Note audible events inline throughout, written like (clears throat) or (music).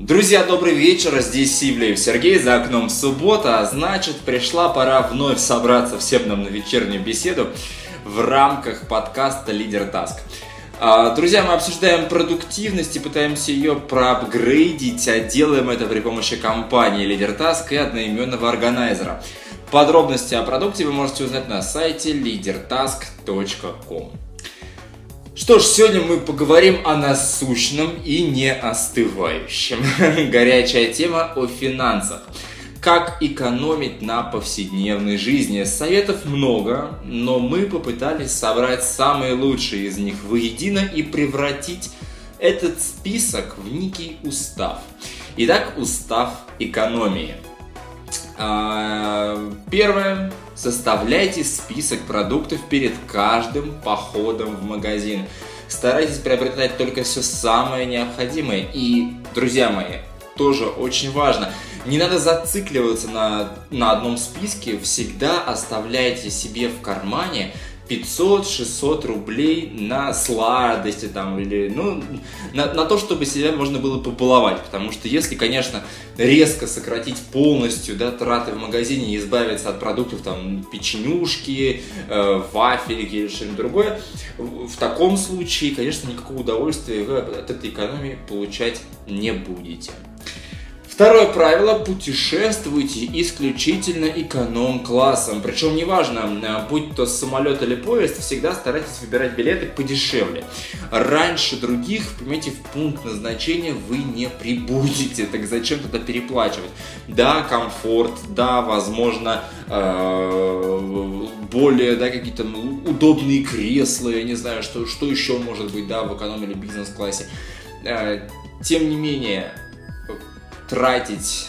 Друзья, добрый вечер, здесь Ивлеев Сергей, за окном суббота, а значит пришла пора вновь собраться всем нам на вечернюю беседу в рамках подкаста «Лидер Таск». А, друзья, мы обсуждаем продуктивность и пытаемся ее проапгрейдить, а делаем это при помощи компании Лидер Таск и одноименного органайзера. Подробности о продукте вы можете узнать на сайте leadertask.com. Что ж, сегодня мы поговорим о насущном и не остывающем. (laughs) Горячая тема о финансах. Как экономить на повседневной жизни? Советов много, но мы попытались собрать самые лучшие из них воедино и превратить этот список в некий устав. Итак, устав экономии. А, первое Составляйте список продуктов перед каждым походом в магазин. Старайтесь приобретать только все самое необходимое. И, друзья мои, тоже очень важно. Не надо зацикливаться на, на одном списке. Всегда оставляйте себе в кармане 500-600 рублей на сладости там или ну на, на то, чтобы себя можно было побаловать, потому что если, конечно, резко сократить полностью да, траты в магазине и избавиться от продуктов там печенюшки, э, вафельки или что-нибудь другое, в таком случае, конечно, никакого удовольствия вы от этой экономии получать не будете. Второе правило – путешествуйте исключительно эконом-классом. Причем неважно, э, будь то самолет или поезд, всегда старайтесь выбирать билеты подешевле. Раньше других, понимаете, в пункт назначения вы не прибудете, так зачем тогда переплачивать? Да, комфорт, да, возможно, э, более, да, какие-то удобные кресла, я не знаю, что, что еще может быть, да, в эконом или бизнес-классе. Э, тем не менее, тратить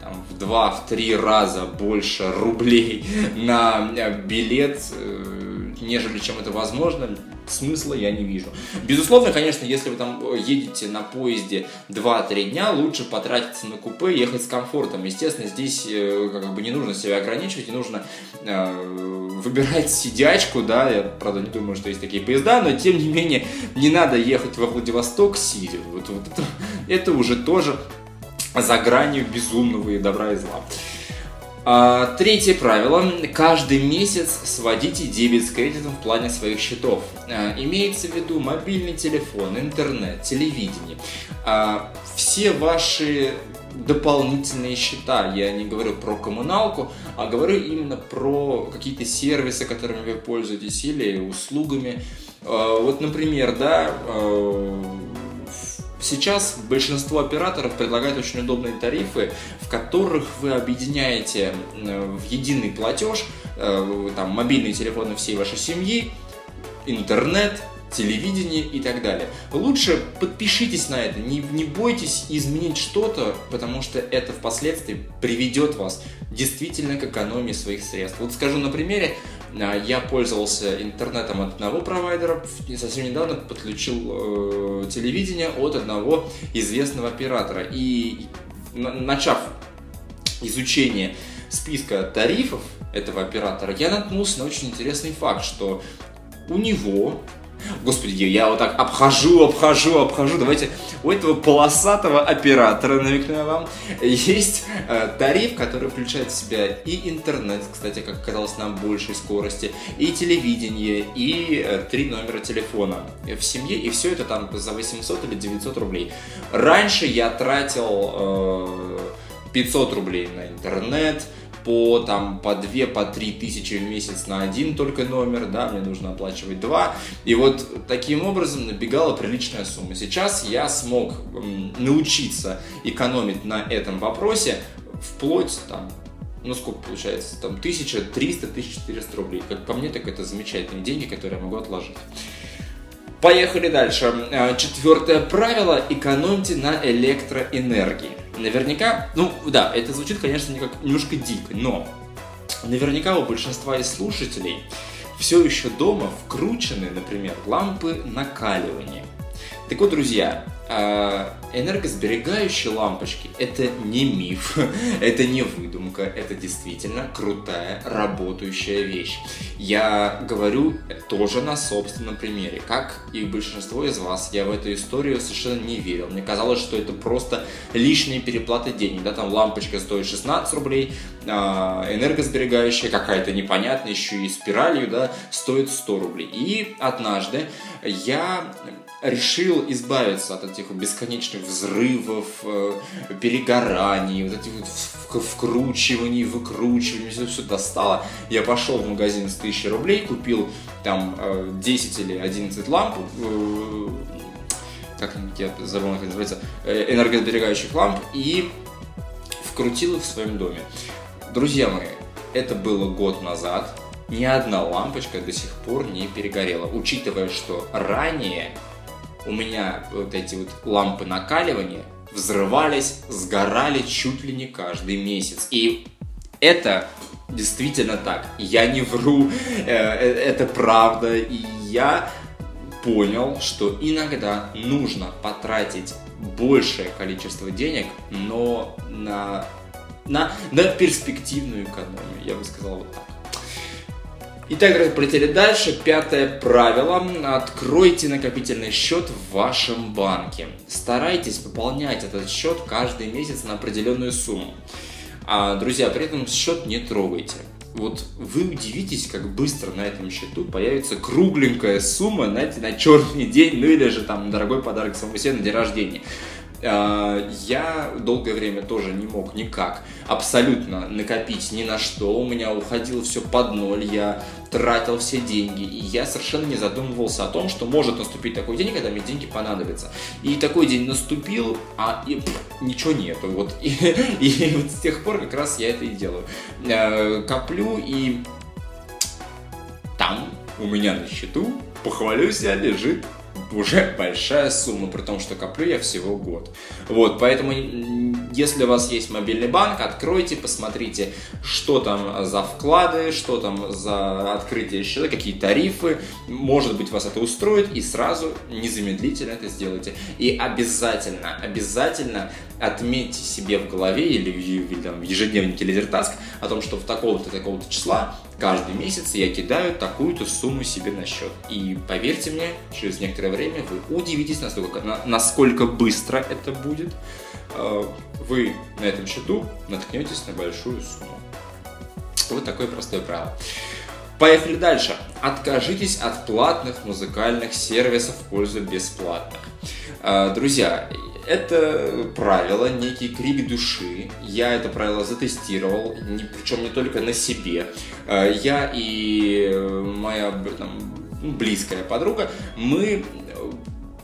там, в два, в три раза больше рублей (laughs) на билет, э, нежели чем это возможно, смысла я не вижу. Безусловно, конечно, если вы там едете на поезде 2-3 дня, лучше потратиться на купе, ехать с комфортом. Естественно, здесь э, как бы не нужно себя ограничивать, не нужно э, выбирать сидячку, да, я, правда, не думаю, что есть такие поезда, но, тем не менее, не надо ехать во Владивосток сидя. Вот, вот это, (laughs) это уже тоже за гранью безумного и добра и зла. А, третье правило. Каждый месяц сводите дебет с кредитом в плане своих счетов. А, имеется в виду мобильный телефон, интернет, телевидение. А, все ваши дополнительные счета. Я не говорю про коммуналку, а говорю именно про какие-то сервисы, которыми вы пользуетесь или услугами. Вот, например, да, Сейчас большинство операторов предлагают очень удобные тарифы, в которых вы объединяете э, в единый платеж э, там, мобильные телефоны всей вашей семьи, интернет, телевидение и так далее. Лучше подпишитесь на это, не, не бойтесь изменить что-то, потому что это впоследствии приведет вас действительно к экономии своих средств. Вот скажу на примере, я пользовался интернетом от одного провайдера, и совсем недавно подключил э, телевидение от одного известного оператора. И начав изучение списка тарифов этого оператора, я наткнулся на очень интересный факт, что у него Господи, я вот так обхожу, обхожу, обхожу. Давайте у этого полосатого оператора, намекну вам, есть э, тариф, который включает в себя и интернет, кстати, как оказалось, на большей скорости, и телевидение, и э, три номера телефона в семье, и все это там за 800 или 900 рублей. Раньше я тратил э, 500 рублей на интернет, по, там, по 2, по 3 тысячи в месяц на один только номер, да, мне нужно оплачивать два. И вот таким образом набегала приличная сумма. Сейчас я смог научиться экономить на этом вопросе вплоть там, ну сколько получается, там 1300-1400 рублей. Как по мне, так это замечательные деньги, которые я могу отложить. Поехали дальше. А, четвертое правило – экономьте на электроэнергии. Наверняка, ну да, это звучит, конечно, немножко дико, но наверняка у большинства из слушателей все еще дома вкручены, например, лампы накаливания. Так вот, друзья, энергосберегающие лампочки – это не миф, (laughs) это не выдумка, это действительно крутая работающая вещь. Я говорю тоже на собственном примере. Как и большинство из вас, я в эту историю совершенно не верил. Мне казалось, что это просто лишние переплаты денег. Да, там лампочка стоит 16 рублей, а, энергосберегающая какая-то непонятная, еще и спиралью, да, стоит 100 рублей. И однажды я решил избавиться от этих бесконечных взрывов, э, перегораний, вот этих вот вкручиваний, выкручиваний, все, все достало. Я пошел в магазин с 1000 рублей, купил там 10 э, или 11 ламп, э, как я забыл, как называется, энергосберегающих ламп, и вкрутил их в своем доме. Друзья мои, это было год назад, ни одна лампочка до сих пор не перегорела, учитывая, что ранее у меня вот эти вот лампы накаливания взрывались, сгорали чуть ли не каждый месяц. И это действительно так. Я не вру, э, э, это правда. И я понял, что иногда нужно потратить большее количество денег, но на, на, на перспективную экономию, я бы сказал вот так. Итак, друзья, полетели дальше. Пятое правило. Откройте накопительный счет в вашем банке. Старайтесь пополнять этот счет каждый месяц на определенную сумму. А, друзья, при этом счет не трогайте. Вот вы удивитесь, как быстро на этом счету появится кругленькая сумма, знаете, на черный день, ну или же там дорогой подарок самому себе на день рождения. А, я долгое время тоже не мог никак абсолютно накопить ни на что. У меня уходило все под ноль, я тратил все деньги. И я совершенно не задумывался о том, что может наступить такой день, когда мне деньги понадобятся. И такой день наступил, а и, пфф, ничего нету. Вот. (laughs) И, и вот с тех пор как раз я это и делаю. А, коплю и там у меня на счету, похвалюсь я, лежит уже большая сумма, при том, что коплю я всего год. Вот, поэтому, если у вас есть мобильный банк, откройте, посмотрите, что там за вклады, что там за открытие счета, какие тарифы, может быть, вас это устроит, и сразу незамедлительно это сделайте. И обязательно, обязательно отметьте себе в голове или, или там, в ежедневнике Лидертаск о том, что в такого-то такого-то числа каждый месяц я кидаю такую-то сумму себе на счет. И поверьте мне, через некоторое время вы удивитесь, насколько, насколько быстро это будет. Э, вы на этом счету наткнетесь на большую сумму. Вот такое простое правило. Поехали дальше. Откажитесь от платных музыкальных сервисов в пользу бесплатных. Э, друзья, это правило, некий крик души. Я это правило затестировал, не, причем не только на себе. Э, я и моя там, близкая подруга, мы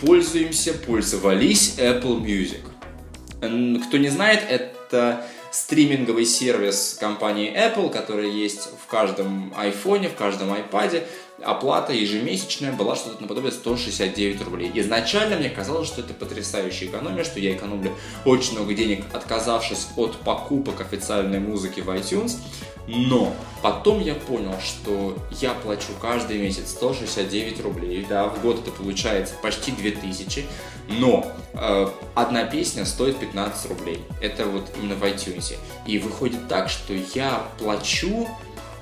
пользуемся, пользовались Apple Music. Кто не знает, это стриминговый сервис компании Apple, который есть в каждом iPhone, в каждом iPad оплата ежемесячная была что-то наподобие 169 рублей. Изначально мне казалось, что это потрясающая экономия, что я экономлю очень много денег, отказавшись от покупок официальной музыки в iTunes. Но потом я понял, что я плачу каждый месяц 169 рублей, да, в год это получается почти 2000, но э, одна песня стоит 15 рублей. Это вот именно в iTunes. И выходит так, что я плачу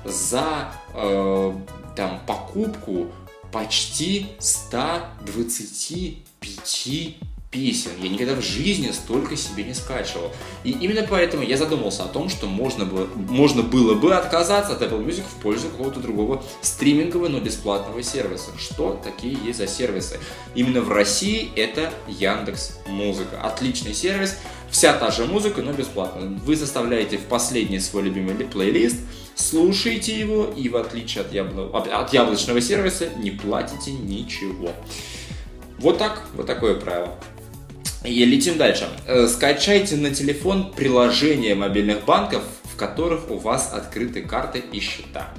за э, там покупку почти 125 песен. Я никогда в жизни столько себе не скачивал. И именно поэтому я задумался о том, что можно было, можно было бы отказаться от Apple Music в пользу какого-то другого стримингового, но бесплатного сервиса. Что такие есть за сервисы? Именно в России это Яндекс Музыка. Отличный сервис. Вся та же музыка, но бесплатно. Вы заставляете в последний свой любимый плейлист, слушаете его и в отличие от, ябло... от яблочного сервиса не платите ничего. Вот так, вот такое правило. И летим дальше. Э, скачайте на телефон приложения мобильных банков, в которых у вас открыты карты и счета.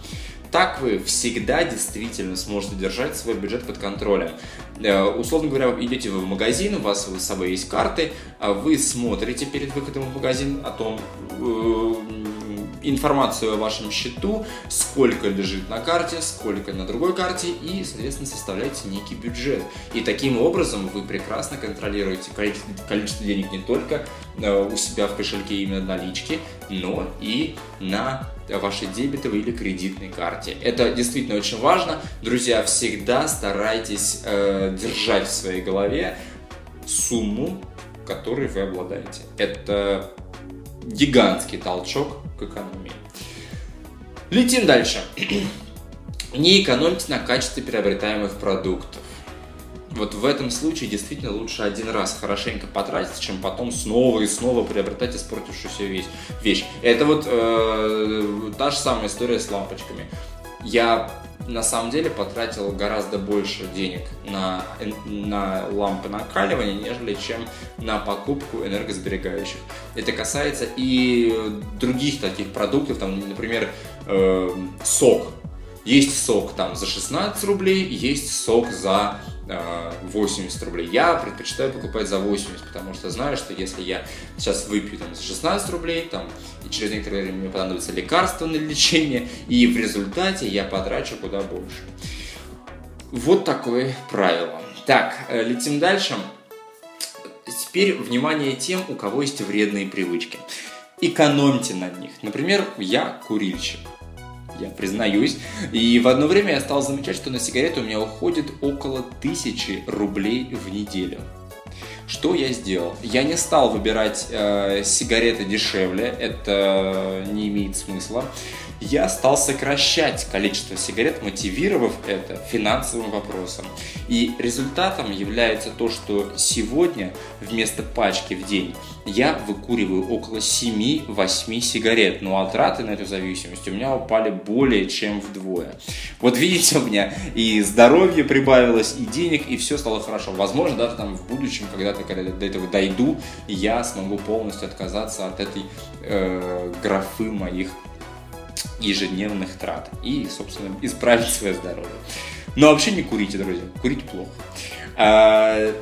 Так вы всегда действительно сможете держать свой бюджет под контролем. Э, условно говоря, идете вы в магазин, у вас с собой есть карты, а вы смотрите перед выходом в магазин о том, э, информацию о вашем счету, сколько лежит на карте, сколько на другой карте и, соответственно, составляете некий бюджет. И таким образом вы прекрасно контролируете количество, денег не только э, у себя в кошельке именно налички, но и на вашей дебетовой или кредитной карте. Это действительно очень важно. Друзья, всегда старайтесь э, держать в своей голове сумму, которой вы обладаете. Это гигантский толчок к экономии. Летим дальше. (clears throat) Не экономьте на качестве приобретаемых продуктов. Вот в этом случае действительно лучше один раз хорошенько потратить, чем потом снова и снова приобретать испортившуюся вещь. вещь. Это вот э, та же самая история с лампочками. Я на самом деле потратил гораздо больше денег на, на лампы накаливания, нежели чем на покупку энергосберегающих. Это касается и других таких продуктов, там, например, э, сок. Есть сок там за 16 рублей, есть сок за 80 рублей. Я предпочитаю покупать за 80, потому что знаю, что если я сейчас выпью там, за 16 рублей, там, и через некоторое время мне понадобится лекарство на лечение, и в результате я потрачу куда больше. Вот такое правило. Так, э, летим дальше. Теперь внимание тем, у кого есть вредные привычки. Экономьте на них. Например, я курильщик я признаюсь. И в одно время я стал замечать, что на сигареты у меня уходит около тысячи рублей в неделю. Что я сделал? Я не стал выбирать э, сигареты дешевле, это не имеет смысла я стал сокращать количество сигарет, мотивировав это финансовым вопросом. И результатом является то, что сегодня вместо пачки в день я выкуриваю около 7-8 сигарет, но а траты на эту зависимость у меня упали более чем вдвое. Вот видите, у меня и здоровье прибавилось, и денег, и все стало хорошо. Возможно, даже там в будущем, когда-то, когда до этого дойду, я смогу полностью отказаться от этой э, графы моих ежедневных трат и, собственно, исправить свое здоровье. Но вообще не курите, друзья. Курить плохо. А,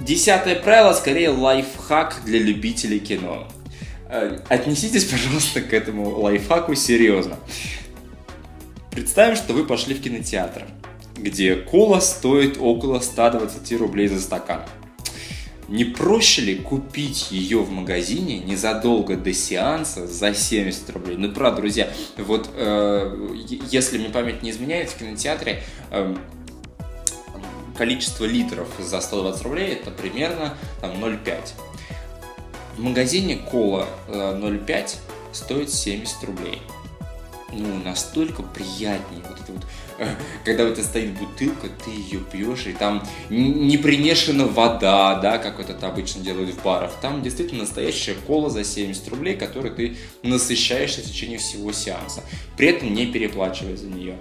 десятое правило, скорее лайфхак для любителей кино. А, отнеситесь, пожалуйста, к этому лайфхаку серьезно. Представим, что вы пошли в кинотеатр, где кола стоит около 120 рублей за стакан. Не проще ли купить ее в магазине незадолго до сеанса за 70 рублей? Ну, правда, друзья, вот э, если мне память не изменяет, в кинотеатре э, количество литров за 120 рублей это примерно там, 0,5. В магазине кола э, 0,5 стоит 70 рублей. Ну, настолько приятнее вот это вот (laughs) когда у тебя стоит бутылка, ты ее пьешь, и там не примешана вода, да, как вот это обычно делают в барах. Там действительно настоящая кола за 70 рублей, которой ты насыщаешься в течение всего сеанса, при этом не переплачивая за нее.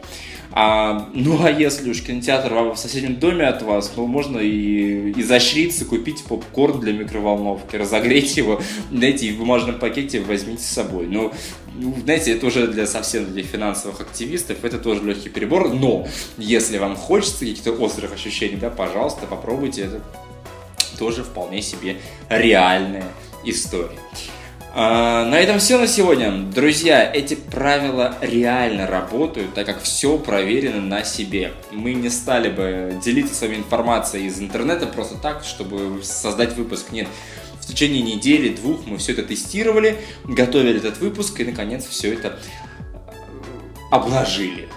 А, ну а если уж кинотеатр в соседнем доме от вас, ну можно и изощриться, купить попкорн для микроволновки, разогреть его, знаете, и в бумажном пакете возьмите с собой. Ну, ну, знаете, это уже для совсем для финансовых активистов, это тоже легкий перебор, но если вам хочется каких-то острых ощущений, да, пожалуйста, попробуйте, это тоже вполне себе реальная история. А, на этом все на сегодня. Друзья, эти правила реально работают, так как все проверено на себе. Мы не стали бы делиться с вами информацией из интернета просто так, чтобы создать выпуск. Нет, в течение недели, двух мы все это тестировали, готовили этот выпуск и, наконец, все это обложили.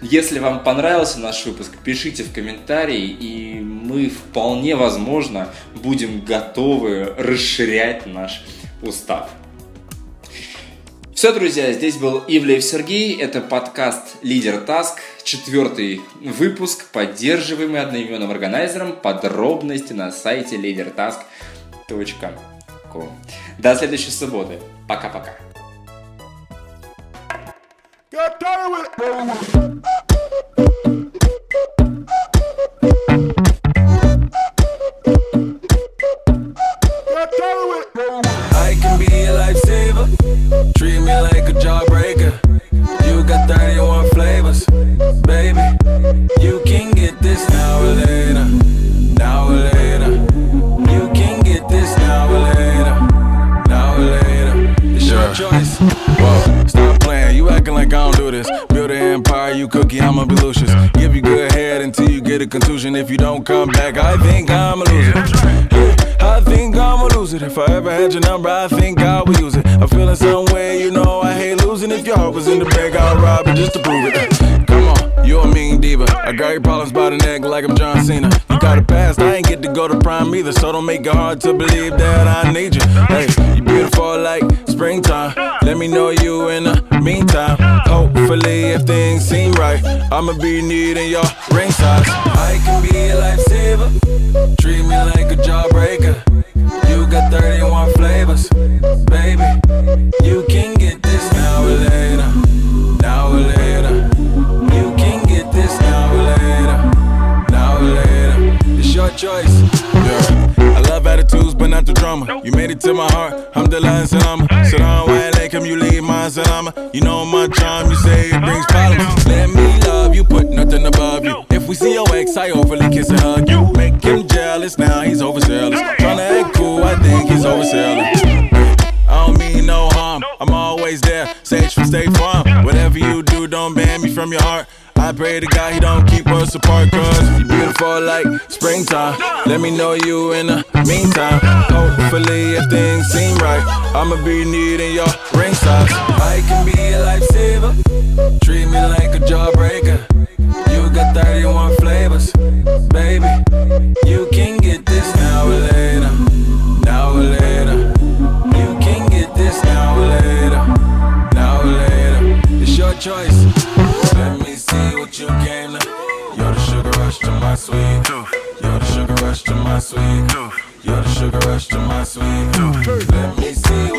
Если вам понравился наш выпуск, пишите в комментарии, и мы вполне возможно будем готовы расширять наш устав. Все, друзья, здесь был Ивлеев Сергей, это подкаст «Лидер Таск», четвертый выпуск, поддерживаемый одноименным органайзером, подробности на сайте leadertask.com. До следующей субботы. Пока-пока. Get tired with it. don't do this. Build an empire, you cookie, I'ma be Lucius. Give you good head until you get a contusion. If you don't come back, I think I'ma lose it. I think I'm a loser. If I ever had your number, I think I would use it. I'm feeling some way, you know I hate losing. If your heart was in the bag, I'd rob it just to prove it. Come on you a mean diva. I got your problems by the neck like I'm John Cena. You got a past, I ain't get to go to prime either, so don't make it hard to believe that I need you. Hey, you beautiful like springtime. Let me know you in the meantime. Hopefully, if things seem right, I'ma be needing your ring size. I can be a lifesaver. Treat me like a jawbreaker. You got 31 flavors, baby. You can not the drama. You made it to my heart. I'm the and salama. Sit down, white lake, come you leave my salama. You know my charm, you say it brings problems. Let me love you, put nothing above you. If we see your ex, I overly kiss and hug you. Make him jealous, now he's overzealous. Tryna act cool, I think he's overselling. I don't mean no harm. I'm always there. Sage from State Farm. Whatever you do, don't ban me from your heart. I pray to God he don't keep us apart, cause you beautiful like springtime. Let me know you in the meantime. Hopefully, if things seem right, I'ma be needing your ring size. I can be a lifesaver. Treat me like a jawbreaker. You got 31 flavors, baby. You can get my sweet. You're the sugar rush to my sweet. Let me see